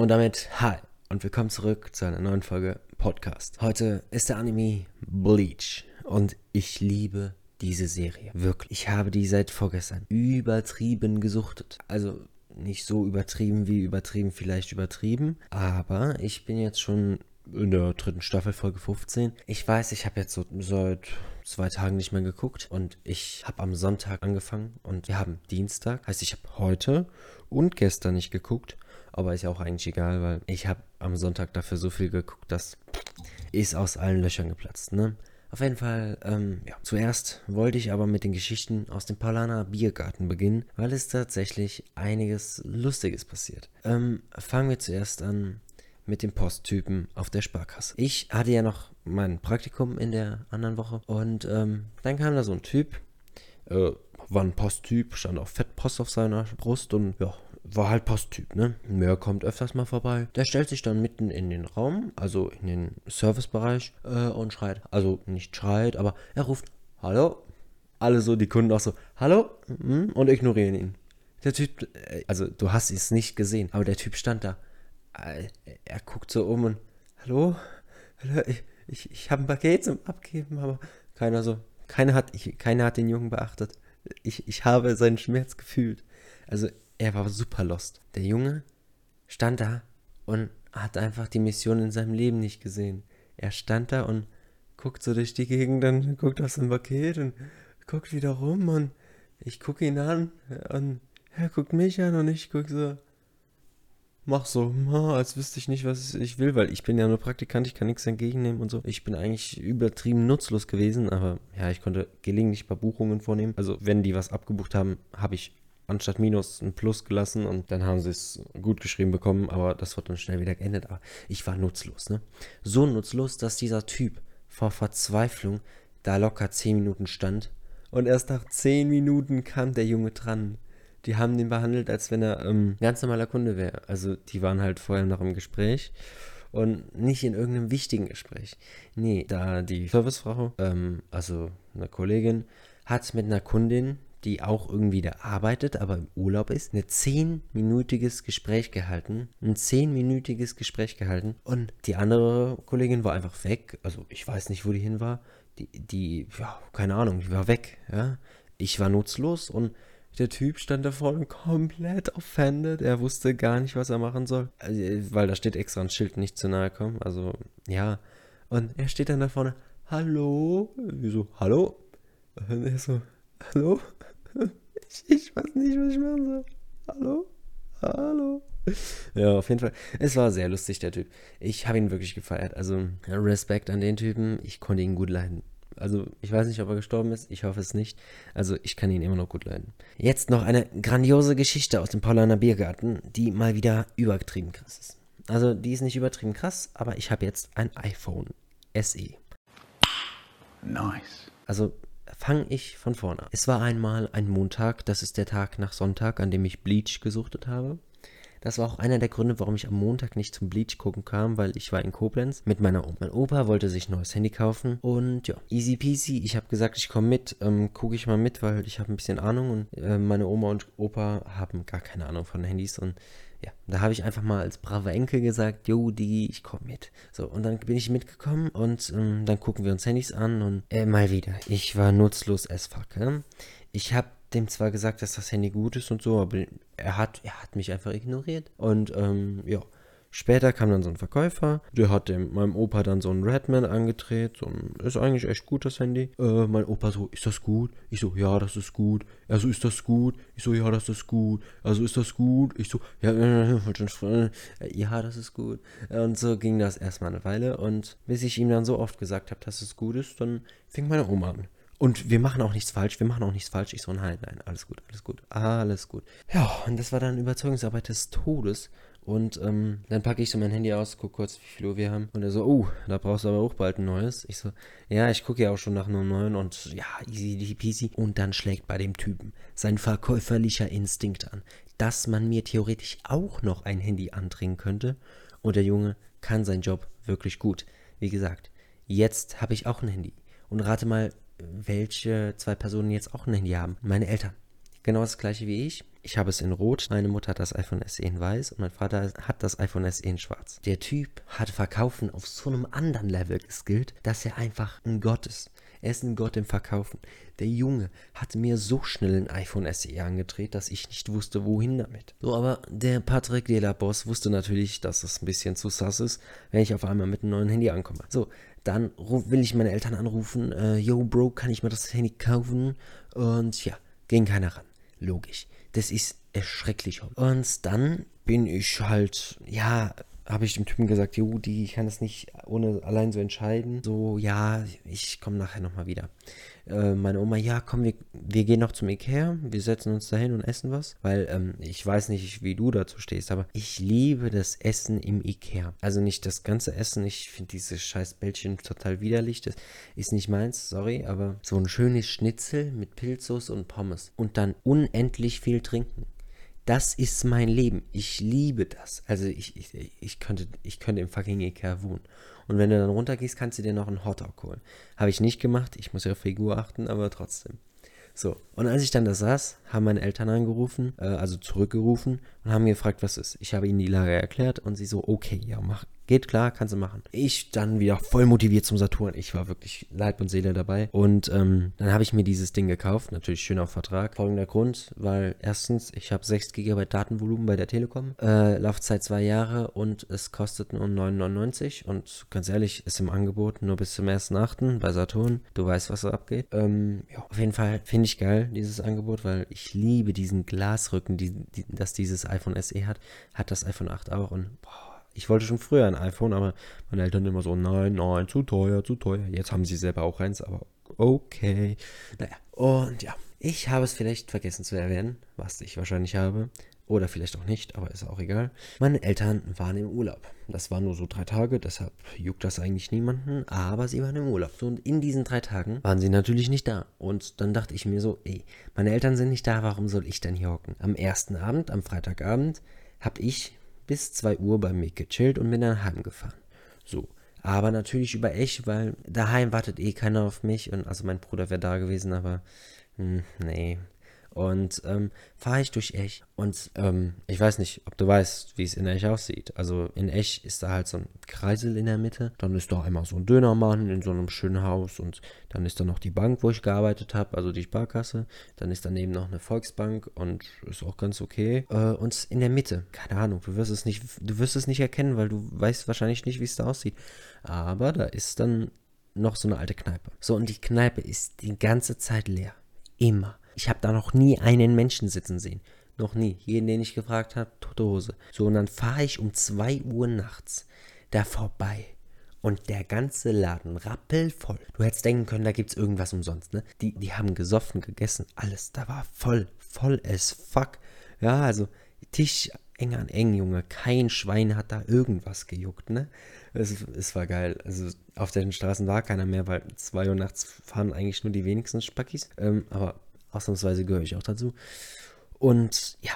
Und damit hi und willkommen zurück zu einer neuen Folge Podcast. Heute ist der Anime Bleach und ich liebe diese Serie. Wirklich. Ich habe die seit vorgestern übertrieben gesuchtet. Also nicht so übertrieben wie übertrieben, vielleicht übertrieben. Aber ich bin jetzt schon in der dritten Staffel, Folge 15. Ich weiß, ich habe jetzt so seit zwei Tagen nicht mehr geguckt und ich habe am Sonntag angefangen und wir haben Dienstag. Heißt, ich habe heute und gestern nicht geguckt, aber ist ja auch eigentlich egal, weil ich habe am Sonntag dafür so viel geguckt, dass ist aus allen Löchern geplatzt, ne? Auf jeden Fall, ähm, ja. Zuerst wollte ich aber mit den Geschichten aus dem Paulaner Biergarten beginnen, weil es tatsächlich einiges Lustiges passiert. Ähm, fangen wir zuerst an mit dem Posttypen auf der Sparkasse. Ich hatte ja noch mein Praktikum in der anderen Woche und ähm, dann kam da so ein Typ, äh, war ein Posttyp, stand auch Fettpost auf seiner Brust und ja, war halt Posttyp, ne? Mehr kommt öfters mal vorbei. Der stellt sich dann mitten in den Raum, also in den Servicebereich äh, und schreit. Also nicht schreit, aber er ruft, hallo. Alle so, die Kunden auch so, hallo hm, und ignorieren ihn. Der Typ, äh, also du hast es nicht gesehen, aber der Typ stand da. Äh, er guckt so um und, hallo? hallo ich, ich, ich habe ein Paket zum Abgeben, aber keiner so, keiner hat, ich, keiner hat den Jungen beachtet. Ich, ich habe seinen Schmerz gefühlt. Also er war super lost. Der Junge stand da und hat einfach die Mission in seinem Leben nicht gesehen. Er stand da und guckt so durch die Gegend, dann guckt aus dem Paket und guckt wieder rum und ich gucke ihn an und er guckt mich an und ich gucke so, mach so, als wüsste ich nicht, was ich will, weil ich bin ja nur Praktikant, ich kann nichts entgegennehmen und so. Ich bin eigentlich übertrieben nutzlos gewesen, aber ja, ich konnte gelegentlich ein paar Buchungen vornehmen. Also wenn die was abgebucht haben, habe ich anstatt Minus ein Plus gelassen und dann haben sie es gut geschrieben bekommen, aber das wird dann schnell wieder geändert. Aber ich war nutzlos, ne? So nutzlos, dass dieser Typ vor Verzweiflung da locker 10 Minuten stand und erst nach 10 Minuten kam der Junge dran. Die haben den behandelt, als wenn er ähm, ganz normaler Kunde wäre. Also die waren halt vorher noch im Gespräch und nicht in irgendeinem wichtigen Gespräch. Nee, da die Servicefrau, ähm, also eine Kollegin, hat mit einer Kundin, die auch irgendwie da arbeitet, aber im Urlaub ist, ein zehnminütiges Gespräch gehalten. Ein zehnminütiges Gespräch gehalten. Und die andere Kollegin war einfach weg. Also ich weiß nicht, wo die hin war. Die, die, ja, keine Ahnung, die war weg. Ja. Ich war nutzlos und der Typ stand da vorne komplett offended. Er wusste gar nicht, was er machen soll. Also, weil da steht extra ein Schild, nicht zu nahe kommen. Also, ja. Und er steht dann da vorne. Hallo? Wieso? Hallo? Und er so, hallo? Ich, ich weiß nicht, was ich machen soll. Hallo? Hallo? Ja, auf jeden Fall. Es war sehr lustig, der Typ. Ich habe ihn wirklich gefeiert. Also, Respekt an den Typen. Ich konnte ihn gut leiden. Also, ich weiß nicht, ob er gestorben ist. Ich hoffe es nicht. Also, ich kann ihn immer noch gut leiden. Jetzt noch eine grandiose Geschichte aus dem Paulaner Biergarten, die mal wieder übertrieben krass ist. Also, die ist nicht übertrieben krass, aber ich habe jetzt ein iPhone SE. Nice. Also, fange ich von vorne an. Es war einmal ein Montag, das ist der Tag nach Sonntag, an dem ich Bleach gesuchtet habe. Das war auch einer der Gründe, warum ich am Montag nicht zum Bleach gucken kam, weil ich war in Koblenz mit meiner Oma. Mein Opa wollte sich ein neues Handy kaufen und ja, easy peasy. Ich habe gesagt, ich komme mit, ähm, gucke ich mal mit, weil ich habe ein bisschen Ahnung und äh, meine Oma und Opa haben gar keine Ahnung von Handys und ja, da habe ich einfach mal als braver Enkel gesagt, jo, Digi, ich komme mit. So, und dann bin ich mitgekommen und ähm, dann gucken wir uns Handys an und äh, mal wieder, ich war nutzlos as fuck. Ja? Ich habe dem zwar gesagt, dass das Handy gut ist und so, aber er hat, er hat mich einfach ignoriert. Und ähm, ja, Später kam dann so ein Verkäufer, der hat dem, meinem Opa dann so einen Redman angedreht. So ein, ist eigentlich echt gut, das Handy. Äh, mein Opa so, ist das gut? Ich so, ja, das ist gut. Er so, ist das gut? Ich so, ja, das ist gut. Also ist das gut? Ich so, ja, ja, das ist gut. Und so ging das erstmal eine Weile. Und bis ich ihm dann so oft gesagt habe, dass es gut ist, dann fing meine Oma an. Und wir machen auch nichts falsch, wir machen auch nichts falsch. Ich so, nein, nein, alles gut, alles gut, alles gut. Ja, und das war dann Überzeugungsarbeit des Todes. Und ähm, dann packe ich so mein Handy aus, gucke kurz, wie viel Uhr wir haben. Und er so, oh, da brauchst du aber auch bald ein neues. Ich so, ja, ich gucke ja auch schon nach einem neuen und ja, easy peasy. Und dann schlägt bei dem Typen sein verkäuferlicher Instinkt an, dass man mir theoretisch auch noch ein Handy andringen könnte. Und der Junge kann seinen Job wirklich gut. Wie gesagt, jetzt habe ich auch ein Handy. Und rate mal, welche zwei Personen jetzt auch ein Handy haben. Meine Eltern. Genau das gleiche wie ich. Ich habe es in Rot, meine Mutter hat das iPhone SE in Weiß und mein Vater hat das iPhone SE in Schwarz. Der Typ hat Verkaufen auf so einem anderen Level geskillt, dass er einfach ein Gott ist. Er ist ein Gott im Verkaufen. Der Junge hat mir so schnell ein iPhone SE angedreht, dass ich nicht wusste, wohin damit. So, aber der Patrick de la Boss wusste natürlich, dass es ein bisschen zu sass ist, wenn ich auf einmal mit einem neuen Handy ankomme. So, dann will ich meine Eltern anrufen. Äh, Yo, Bro, kann ich mir das Handy kaufen? Und ja, ging keiner ran. Logisch. Das ist erschrecklich. Und dann bin ich halt, ja, habe ich dem Typen gesagt, jo, die kann das nicht ohne allein so entscheiden. So, ja, ich komme nachher nochmal wieder. Äh, meine Oma, ja, komm, wir, wir gehen noch zum Ikea, wir setzen uns da hin und essen was. Weil ähm, ich weiß nicht, wie du dazu stehst, aber ich liebe das Essen im Ikea. Also nicht das ganze Essen, ich finde diese scheiß Bällchen total widerlich. Das ist nicht meins, sorry, aber so ein schönes Schnitzel mit Pilzsoße und Pommes. Und dann unendlich viel trinken. Das ist mein Leben. Ich liebe das. Also ich, ich, ich, könnte, ich könnte im fucking Ikea wohnen. Und wenn du dann runtergehst, kannst du dir noch einen Hotdog holen. Habe ich nicht gemacht. Ich muss ja auf Figur achten, aber trotzdem. So, und als ich dann da saß, haben meine Eltern angerufen, äh, also zurückgerufen und haben gefragt, was ist. Ich habe ihnen die Lage erklärt und sie so, okay, ja, mach, Geht klar, kannst du machen. Ich dann wieder voll motiviert zum Saturn. Ich war wirklich Leib und Seele dabei. Und ähm, dann habe ich mir dieses Ding gekauft. Natürlich schön auf Vertrag. Folgender Grund, weil erstens, ich habe 6 GB Datenvolumen bei der Telekom. Äh, Laufzeit 2 Jahre und es kostet nur 9,99. Und ganz ehrlich, ist im Angebot nur bis zum 1.8. bei Saturn. Du weißt, was so abgeht. Ähm, ja, auf jeden Fall finde ich geil, dieses Angebot, weil ich liebe diesen Glasrücken, die, die, das dieses iPhone SE hat. Hat das iPhone 8 auch. Und boah, ich wollte schon früher ein iPhone, aber meine Eltern immer so, nein, nein, zu teuer, zu teuer. Jetzt haben sie selber auch eins, aber okay. Naja, und ja, ich habe es vielleicht vergessen zu erwähnen, was ich wahrscheinlich habe. Oder vielleicht auch nicht, aber ist auch egal. Meine Eltern waren im Urlaub. Das waren nur so drei Tage, deshalb juckt das eigentlich niemanden, aber sie waren im Urlaub. So, und in diesen drei Tagen waren sie natürlich nicht da. Und dann dachte ich mir so, ey, meine Eltern sind nicht da, warum soll ich denn hier hocken? Am ersten Abend, am Freitagabend, habe ich bis 2 Uhr bei mir gechillt und bin dann heimgefahren. So. Aber natürlich über Ech, weil daheim wartet eh keiner auf mich. Und also mein Bruder wäre da gewesen, aber mh, hm, nee, und ähm, fahre ich durch Ech. Und ähm, ich weiß nicht, ob du weißt, wie es in Ech aussieht. Also in Ech ist da halt so ein Kreisel in der Mitte. Dann ist da einmal so ein Dönermann in so einem schönen Haus. Und dann ist da noch die Bank, wo ich gearbeitet habe, also die Sparkasse. Dann ist daneben noch eine Volksbank und ist auch ganz okay. Äh, und in der Mitte, keine Ahnung, du wirst es nicht, du wirst es nicht erkennen, weil du weißt wahrscheinlich nicht, wie es da aussieht. Aber da ist dann noch so eine alte Kneipe. So, und die Kneipe ist die ganze Zeit leer. Immer. Ich habe da noch nie einen Menschen sitzen sehen. Noch nie. Jeden, den ich gefragt habe, tote Hose. So, und dann fahre ich um 2 Uhr nachts da vorbei. Und der ganze Laden rappelvoll. Du hättest denken können, da gibt es irgendwas umsonst, ne? Die, die haben gesoffen, gegessen, alles. Da war voll, voll as fuck. Ja, also Tisch eng an eng, Junge. Kein Schwein hat da irgendwas gejuckt, ne? Es, es war geil. Also auf den Straßen war keiner mehr, weil 2 Uhr nachts fahren eigentlich nur die wenigsten Spackis. Ähm, aber Ausnahmsweise gehöre ich auch dazu. Und ja,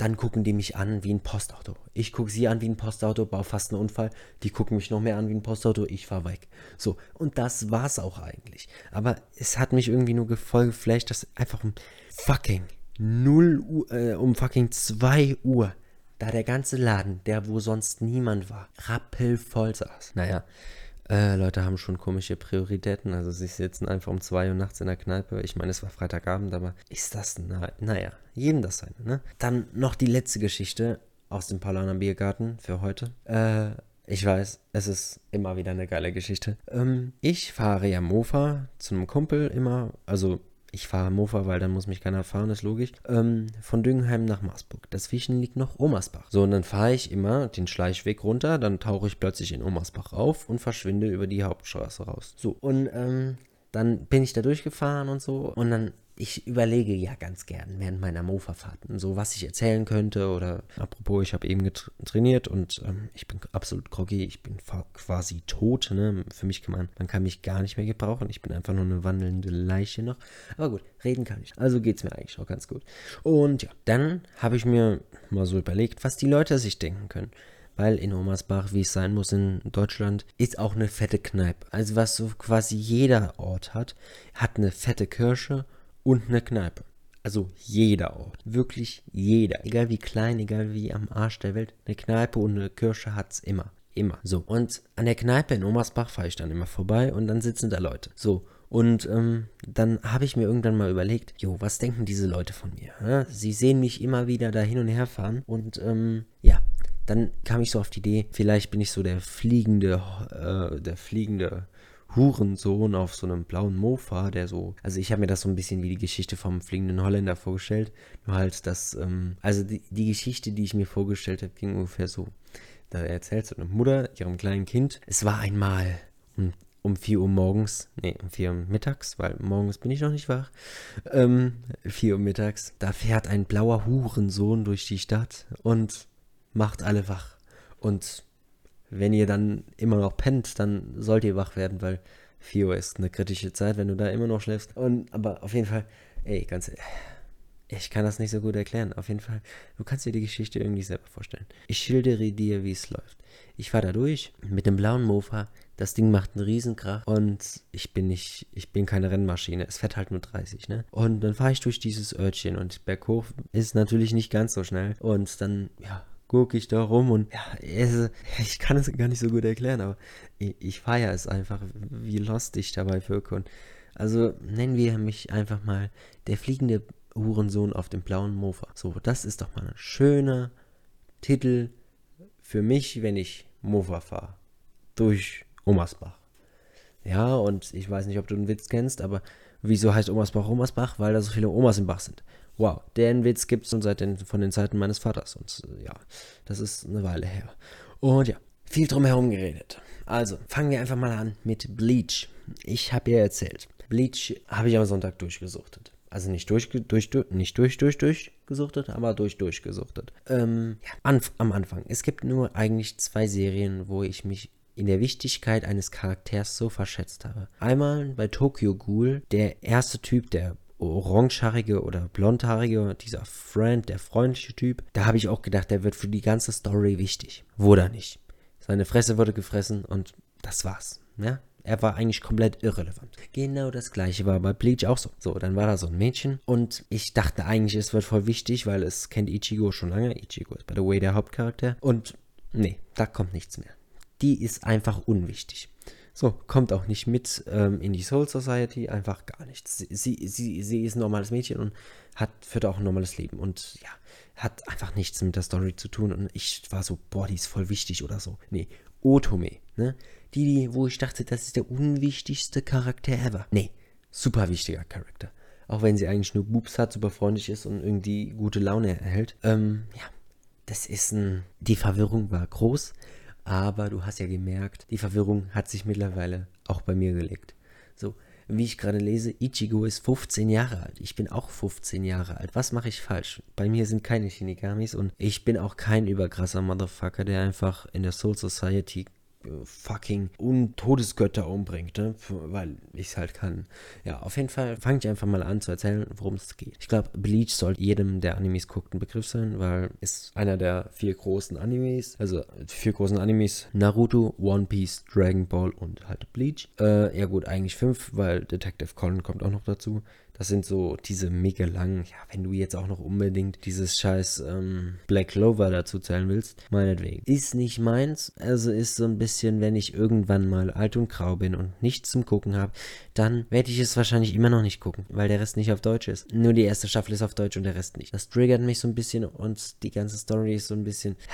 dann gucken die mich an wie ein Postauto. Ich gucke sie an wie ein Postauto, baue fast einen Unfall. Die gucken mich noch mehr an wie ein Postauto, ich fahre weg. So, und das war's auch eigentlich. Aber es hat mich irgendwie nur voll geflasht, dass einfach um fucking 0 Uhr, äh, um fucking 2 Uhr, da der ganze Laden, der wo sonst niemand war, rappelvoll saß. Naja, äh, Leute haben schon komische Prioritäten. Also sie sitzen einfach um 2 Uhr nachts in der Kneipe. Ich meine, es war Freitagabend, aber ist das, na, naja, jedem das seine, ne? Dann noch die letzte Geschichte aus dem Paulaner Biergarten für heute. Äh, ich weiß, es ist immer wieder eine geile Geschichte. Ähm, ich fahre ja Mofa zu einem Kumpel immer, also ich fahre Mofa, weil dann muss mich keiner fahren, ist logisch. Ähm, von Düngenheim nach Marsburg. Dazwischen liegt noch Omersbach. So, und dann fahre ich immer den Schleichweg runter, dann tauche ich plötzlich in Omersbach auf und verschwinde über die Hauptstraße raus. So, und ähm, dann bin ich da durchgefahren und so. Und dann ich überlege ja ganz gern während meiner Mofa-Fahrten, so was ich erzählen könnte oder apropos, ich habe eben trainiert und ähm, ich bin absolut groggy, ich bin quasi tot, ne? Für mich kann man, man kann mich gar nicht mehr gebrauchen, ich bin einfach nur eine wandelnde Leiche noch. Aber gut, reden kann ich. Also geht es mir eigentlich auch ganz gut. Und ja, dann habe ich mir mal so überlegt, was die Leute sich denken können weil in Omersbach, wie es sein muss in Deutschland, ist auch eine fette Kneipe. Also was so quasi jeder Ort hat, hat eine fette Kirche und eine Kneipe. Also jeder Ort. Wirklich jeder. Egal wie klein, egal wie am Arsch der Welt. Eine Kneipe und eine Kirche hat es immer. Immer. So. Und an der Kneipe in Omersbach fahre ich dann immer vorbei und dann sitzen da Leute. So. Und ähm, dann habe ich mir irgendwann mal überlegt, jo, was denken diese Leute von mir? Ja? Sie sehen mich immer wieder da hin und her fahren und ähm, ja, dann kam ich so auf die Idee, vielleicht bin ich so der fliegende, äh, der fliegende Hurensohn auf so einem blauen Mofa, der so, also ich habe mir das so ein bisschen wie die Geschichte vom fliegenden Holländer vorgestellt, nur halt das, ähm, also die, die Geschichte, die ich mir vorgestellt habe, ging ungefähr so. Da erzählt so eine Mutter ihrem kleinen Kind, es war einmal um, um 4 Uhr morgens, nee, um 4 Uhr mittags, weil morgens bin ich noch nicht wach, ähm, 4 Uhr mittags, da fährt ein blauer Hurensohn durch die Stadt und macht alle wach. Und wenn ihr dann immer noch pennt, dann sollt ihr wach werden, weil 4 Uhr ist eine kritische Zeit, wenn du da immer noch schläfst. Und, aber auf jeden Fall, ey, ganz ehrlich, ich kann das nicht so gut erklären. Auf jeden Fall, du kannst dir die Geschichte irgendwie selber vorstellen. Ich schildere dir, wie es läuft. Ich fahre da durch mit dem blauen Mofa. Das Ding macht einen Riesenkrach und ich bin nicht, ich bin keine Rennmaschine. Es fährt halt nur 30, ne? Und dann fahre ich durch dieses Örtchen und berghof ist natürlich nicht ganz so schnell. Und dann, ja, gucke ich da rum und ja, es, ich kann es gar nicht so gut erklären, aber ich, ich feiere es einfach, wie lost ich dabei wirke. Und also nennen wir mich einfach mal der fliegende Hurensohn auf dem blauen Mofa. So, das ist doch mal ein schöner Titel für mich, wenn ich Mofa fahre. Durch Omersbach. Ja, und ich weiß nicht, ob du den Witz kennst, aber wieso heißt Omersbach Omersbach? Weil da so viele Omas im Bach sind. Wow, den Witz gibt es schon seit den, von den Zeiten meines Vaters. Und äh, ja, das ist eine Weile her. Und ja, viel drum herum geredet. Also, fangen wir einfach mal an mit Bleach. Ich habe ja erzählt, Bleach habe ich am Sonntag durchgesuchtet. Also nicht durch, durch, durch, nicht durch, durch, durch gesuchtet, aber durch, durch gesuchtet. Ähm, ja, an, am Anfang. Es gibt nur eigentlich zwei Serien, wo ich mich in der Wichtigkeit eines Charakters so verschätzt habe. Einmal bei Tokyo Ghoul, der erste Typ, der orangehaarige oder blondhaarige, dieser Friend, der freundliche Typ, da habe ich auch gedacht, der wird für die ganze Story wichtig. Wurde er nicht. Seine Fresse wurde gefressen und das war's. Ja? Er war eigentlich komplett irrelevant. Genau das gleiche war bei Bleach auch so. So, dann war da so ein Mädchen und ich dachte eigentlich, es wird voll wichtig, weil es kennt Ichigo schon lange. Ichigo ist by the way der Hauptcharakter. Und nee, da kommt nichts mehr. Die ist einfach unwichtig. So, kommt auch nicht mit ähm, in die Soul Society, einfach gar nichts. Sie, sie, sie, ist ein normales Mädchen und hat, führt auch ein normales Leben und ja, hat einfach nichts mit der Story zu tun und ich war so, boah, die ist voll wichtig oder so. Nee, Otome, ne? Die, die, wo ich dachte, das ist der unwichtigste Charakter ever. Nee, super wichtiger Charakter. Auch wenn sie eigentlich nur Boobs hat, super freundlich ist und irgendwie gute Laune erhält. Ähm, ja, das ist ein. Die Verwirrung war groß. Aber du hast ja gemerkt, die Verwirrung hat sich mittlerweile auch bei mir gelegt. So, wie ich gerade lese, Ichigo ist 15 Jahre alt. Ich bin auch 15 Jahre alt. Was mache ich falsch? Bei mir sind keine Shinigamis und ich bin auch kein überkrasser Motherfucker, der einfach in der Soul Society fucking und Todesgötter umbringt, ne? weil ich es halt kann. Ja, auf jeden Fall fange ich einfach mal an zu erzählen, worum es geht. Ich glaube, Bleach sollte jedem, der Animes guckt, ein Begriff sein, weil es einer der vier großen Animes, also vier großen Animes, Naruto, One Piece, Dragon Ball und halt Bleach. Äh, ja gut, eigentlich fünf, weil Detective Conan kommt auch noch dazu. Das sind so diese mega langen, ja, wenn du jetzt auch noch unbedingt dieses scheiß ähm, Black Clover dazu zählen willst, meinetwegen. Ist nicht meins, also ist so ein bisschen, wenn ich irgendwann mal alt und grau bin und nichts zum Gucken habe, dann werde ich es wahrscheinlich immer noch nicht gucken, weil der Rest nicht auf Deutsch ist. Nur die erste Staffel ist auf Deutsch und der Rest nicht. Das triggert mich so ein bisschen und die ganze Story ist so ein bisschen.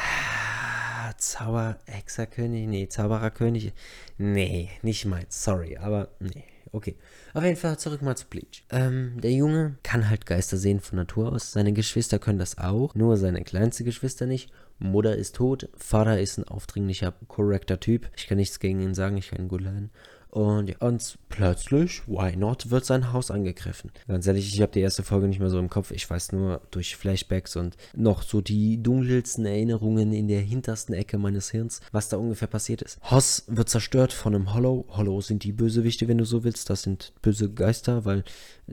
Zauber, Hexerkönig, nee, Zaubererkönig, nee, nicht meins, sorry, aber nee. Okay. Auf jeden Fall zurück mal zu Bleach. Ähm, der Junge kann halt Geister sehen von Natur aus. Seine Geschwister können das auch, nur seine kleinste Geschwister nicht. Mutter ist tot, Vater ist ein aufdringlicher, korrekter Typ. Ich kann nichts gegen ihn sagen, ich kann ihn gut leiden. Und, und plötzlich, why not, wird sein Haus angegriffen. Ganz ehrlich, ich habe die erste Folge nicht mehr so im Kopf. Ich weiß nur durch Flashbacks und noch so die dunkelsten Erinnerungen in der hintersten Ecke meines Hirns, was da ungefähr passiert ist. Hoss wird zerstört von einem Hollow. Hollow sind die Bösewichte, wenn du so willst. Das sind böse Geister, weil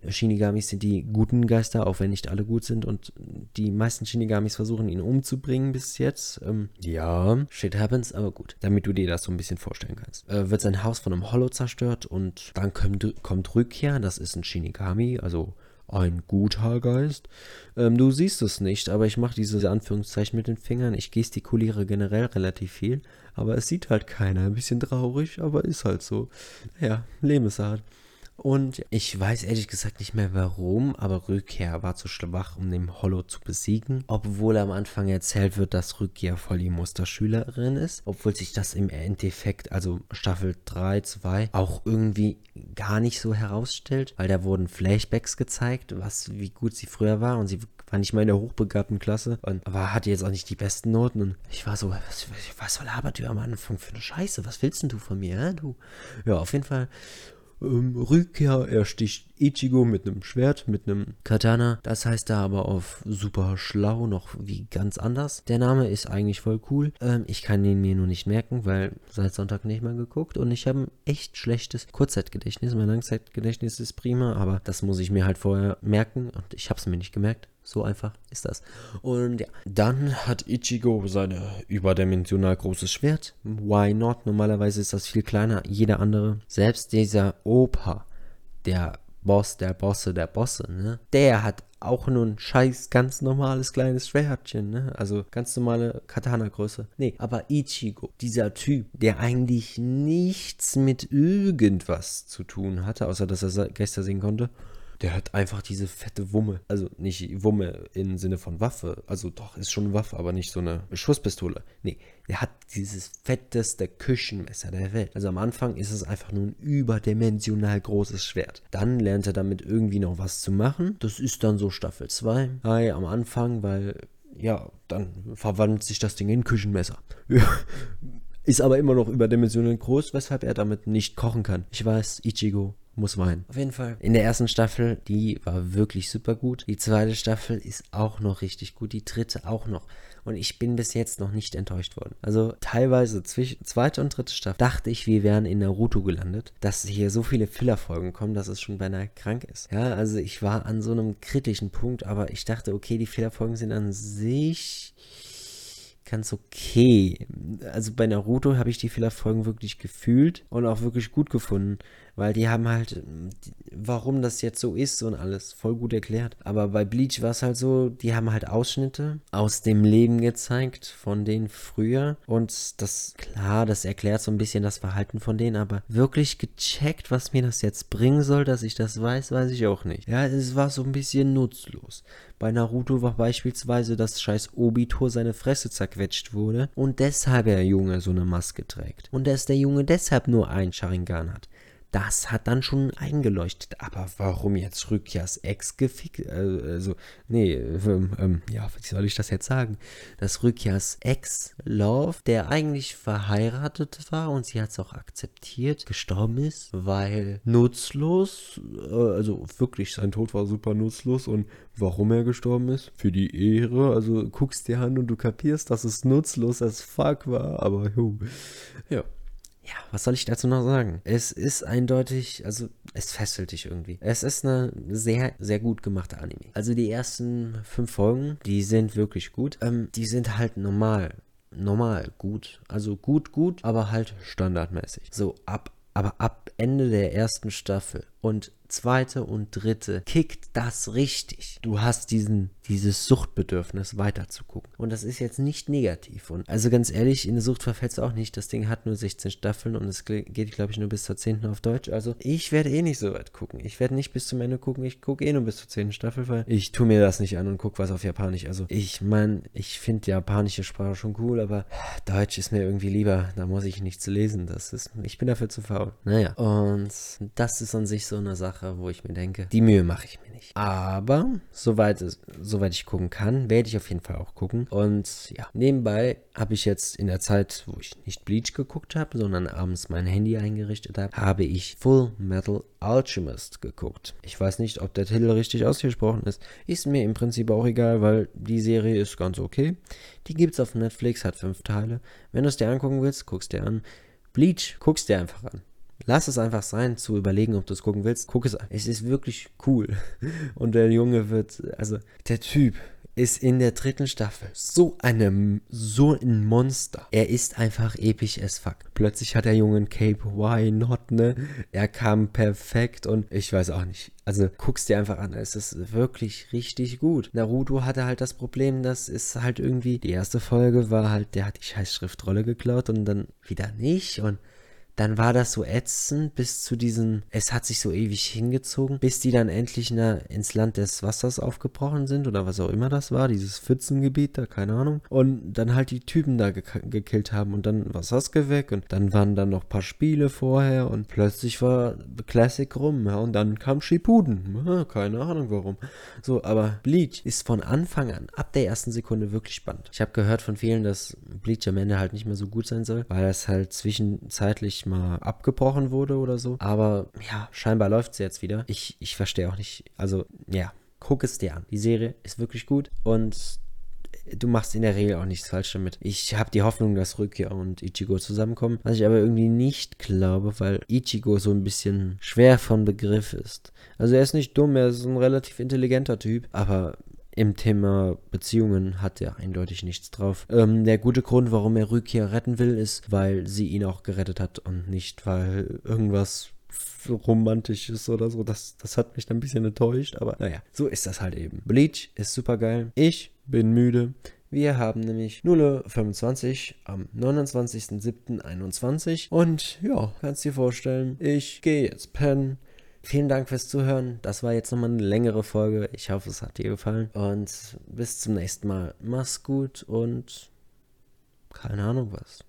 Shinigamis sind die guten Geister, auch wenn nicht alle gut sind. Und die meisten Shinigamis versuchen ihn umzubringen bis jetzt. Ähm, ja, shit happens, aber gut. Damit du dir das so ein bisschen vorstellen kannst. Äh, wird sein Haus von einem Hollow zerstört und dann kommt, kommt Rückkehr, das ist ein Shinigami, also ein guter Geist. Ähm, du siehst es nicht, aber ich mache diese Anführungszeichen mit den Fingern. Ich gestikuliere generell relativ viel, aber es sieht halt keiner. Ein bisschen traurig, aber ist halt so. Ja, Lebensart. Und ich weiß ehrlich gesagt nicht mehr warum, aber Rückkehr war zu schwach, um den Hollow zu besiegen. Obwohl am Anfang erzählt wird, dass Rückkehr voll die Musterschülerin ist. Obwohl sich das im Endeffekt, also Staffel 3, 2, auch irgendwie gar nicht so herausstellt. Weil da wurden Flashbacks gezeigt, was, wie gut sie früher war. Und sie war nicht mal in der hochbegabten Klasse. Und, aber hatte jetzt auch nicht die besten Noten. Und ich war so, was, was, was labert ihr am Anfang für eine Scheiße? Was willst denn du von mir, hä, du? Ja, auf jeden Fall ähm, Rückkehr, er sticht Ichigo mit einem Schwert, mit einem Katana. Das heißt da aber auf super schlau noch wie ganz anders. Der Name ist eigentlich voll cool. Ähm, ich kann ihn mir nur nicht merken, weil seit Sonntag nicht mehr geguckt und ich habe ein echt schlechtes Kurzzeitgedächtnis. Mein Langzeitgedächtnis ist prima, aber das muss ich mir halt vorher merken und ich habe es mir nicht gemerkt. So einfach ist das. Und ja, dann hat Ichigo seine überdimensional großes Schwert. Why not? Normalerweise ist das viel kleiner. Jeder andere, selbst dieser Opa, der Boss der Bosse der Bosse, ne? Der hat auch nur ein scheiß ganz normales kleines Schwertchen, ne? Also ganz normale Katana-Größe. Nee, aber Ichigo, dieser Typ, der eigentlich nichts mit irgendwas zu tun hatte, außer dass er Geister sehen konnte der hat einfach diese fette Wumme. Also nicht Wumme im Sinne von Waffe. Also doch, ist schon eine Waffe, aber nicht so eine Schusspistole. Nee, der hat dieses fetteste Küchenmesser der Welt. Also am Anfang ist es einfach nur ein überdimensional großes Schwert. Dann lernt er damit irgendwie noch was zu machen. Das ist dann so Staffel 2. Hi, am Anfang, weil ja, dann verwandelt sich das Ding in Küchenmesser. Ist aber immer noch überdimensional groß, weshalb er damit nicht kochen kann. Ich weiß, Ichigo muss weinen. Auf jeden Fall. In der ersten Staffel, die war wirklich super gut. Die zweite Staffel ist auch noch richtig gut. Die dritte auch noch. Und ich bin bis jetzt noch nicht enttäuscht worden. Also teilweise zwischen zweite und dritte Staffel dachte ich, wir wären in Naruto gelandet, dass hier so viele Fillerfolgen kommen, dass es schon beinahe krank ist. Ja, also ich war an so einem kritischen Punkt, aber ich dachte, okay, die Fillerfolgen sind an sich ganz okay. Also bei Naruto habe ich die Fillerfolgen wirklich gefühlt und auch wirklich gut gefunden weil die haben halt, warum das jetzt so ist und alles voll gut erklärt. Aber bei Bleach war es halt so, die haben halt Ausschnitte aus dem Leben gezeigt von denen früher und das, klar, das erklärt so ein bisschen das Verhalten von denen, aber wirklich gecheckt, was mir das jetzt bringen soll, dass ich das weiß, weiß ich auch nicht. Ja, es war so ein bisschen nutzlos. Bei Naruto war beispielsweise, dass scheiß Obito seine Fresse zerquetscht wurde und deshalb der Junge so eine Maske trägt. Und dass der Junge deshalb nur ein Sharingan hat. Das hat dann schon eingeleuchtet. Aber warum jetzt Rückjas Ex gefickt? Äh, also, nee, ähm, ähm, ja, wie soll ich das jetzt sagen? Dass Rückjas Ex Love, der eigentlich verheiratet war und sie hat es auch akzeptiert, gestorben ist, weil nutzlos, äh, also wirklich, sein Tod war super nutzlos und warum er gestorben ist? Für die Ehre, also guckst dir an und du kapierst, dass es nutzlos als fuck war, aber jo. ja ja, was soll ich dazu noch sagen? Es ist eindeutig, also es fesselt dich irgendwie. Es ist eine sehr, sehr gut gemachte Anime. Also die ersten fünf Folgen, die sind wirklich gut. Ähm, die sind halt normal. Normal gut. Also gut, gut, aber halt standardmäßig. So ab, aber ab Ende der ersten Staffel und zweite und dritte kickt das richtig. Du hast diesen, dieses Suchtbedürfnis weiterzugucken. Und das ist jetzt nicht negativ. Und also ganz ehrlich, in der Sucht verfällst du auch nicht. Das Ding hat nur 16 Staffeln und es geht, glaube ich, nur bis zur 10. auf Deutsch. Also ich werde eh nicht so weit gucken. Ich werde nicht bis zum Ende gucken. Ich gucke eh nur bis zur 10. Staffel, weil ich tue mir das nicht an und gucke was auf Japanisch. Also ich meine, ich finde japanische Sprache schon cool, aber Deutsch ist mir irgendwie lieber. Da muss ich nichts lesen. Das ist, ich bin dafür zu faul. Naja, und das ist an sich so eine Sache Sache, wo ich mir denke, die Mühe mache ich mir nicht. Aber soweit, soweit ich gucken kann, werde ich auf jeden Fall auch gucken. Und ja, nebenbei habe ich jetzt in der Zeit, wo ich nicht Bleach geguckt habe, sondern abends mein Handy eingerichtet habe, habe ich Full Metal Alchemist geguckt. Ich weiß nicht, ob der Titel richtig ausgesprochen ist. Ist mir im Prinzip auch egal, weil die Serie ist ganz okay. Die gibt es auf Netflix, hat fünf Teile. Wenn du es dir angucken willst, guckst dir an. Bleach, guckst dir einfach an. Lass es einfach sein, zu überlegen, ob du es gucken willst. Guck es an. Es ist wirklich cool. Und der Junge wird, also der Typ ist in der dritten Staffel so eine, so ein Monster. Er ist einfach episch as fuck. Plötzlich hat der Junge ein Cape, why not, ne? Er kam perfekt und ich weiß auch nicht. Also guck's dir einfach an, es ist wirklich richtig gut. Naruto hatte halt das Problem, dass es halt irgendwie, die erste Folge war halt, der hat die scheiß Schriftrolle geklaut und dann wieder nicht und dann war das so ätzend bis zu diesen, es hat sich so ewig hingezogen, bis die dann endlich na, ins Land des Wassers aufgebrochen sind oder was auch immer das war, dieses Pfützengebiet da, keine Ahnung. Und dann halt die Typen da ge gekillt haben und dann war Sasuke weg und dann waren dann noch ein paar Spiele vorher und plötzlich war Classic rum, ja, und dann kam Shippuden, ja, keine Ahnung warum. So, aber Bleach ist von Anfang an, ab der ersten Sekunde wirklich spannend. Ich habe gehört von vielen, dass Bleach am Ende halt nicht mehr so gut sein soll, weil es halt zwischenzeitlich mal abgebrochen wurde oder so. Aber ja, scheinbar läuft es jetzt wieder. Ich, ich verstehe auch nicht. Also, ja, guck es dir an. Die Serie ist wirklich gut und du machst in der Regel auch nichts falsch damit. Ich habe die Hoffnung, dass Rukia und Ichigo zusammenkommen, was ich aber irgendwie nicht glaube, weil Ichigo so ein bisschen schwer von Begriff ist. Also er ist nicht dumm, er ist ein relativ intelligenter Typ, aber im Thema Beziehungen hat er eindeutig nichts drauf. Ähm, der gute Grund, warum er Rukia retten will, ist, weil sie ihn auch gerettet hat und nicht, weil irgendwas romantisches oder so. Das, das hat mich dann ein bisschen enttäuscht, aber naja, so ist das halt eben. Bleach ist super geil. Ich bin müde. Wir haben nämlich 0.25 am 29.07.21 und ja, kannst dir vorstellen, ich gehe jetzt pennen. Vielen Dank fürs Zuhören. Das war jetzt nochmal eine längere Folge. Ich hoffe, es hat dir gefallen. Und bis zum nächsten Mal. Mach's gut und keine Ahnung was.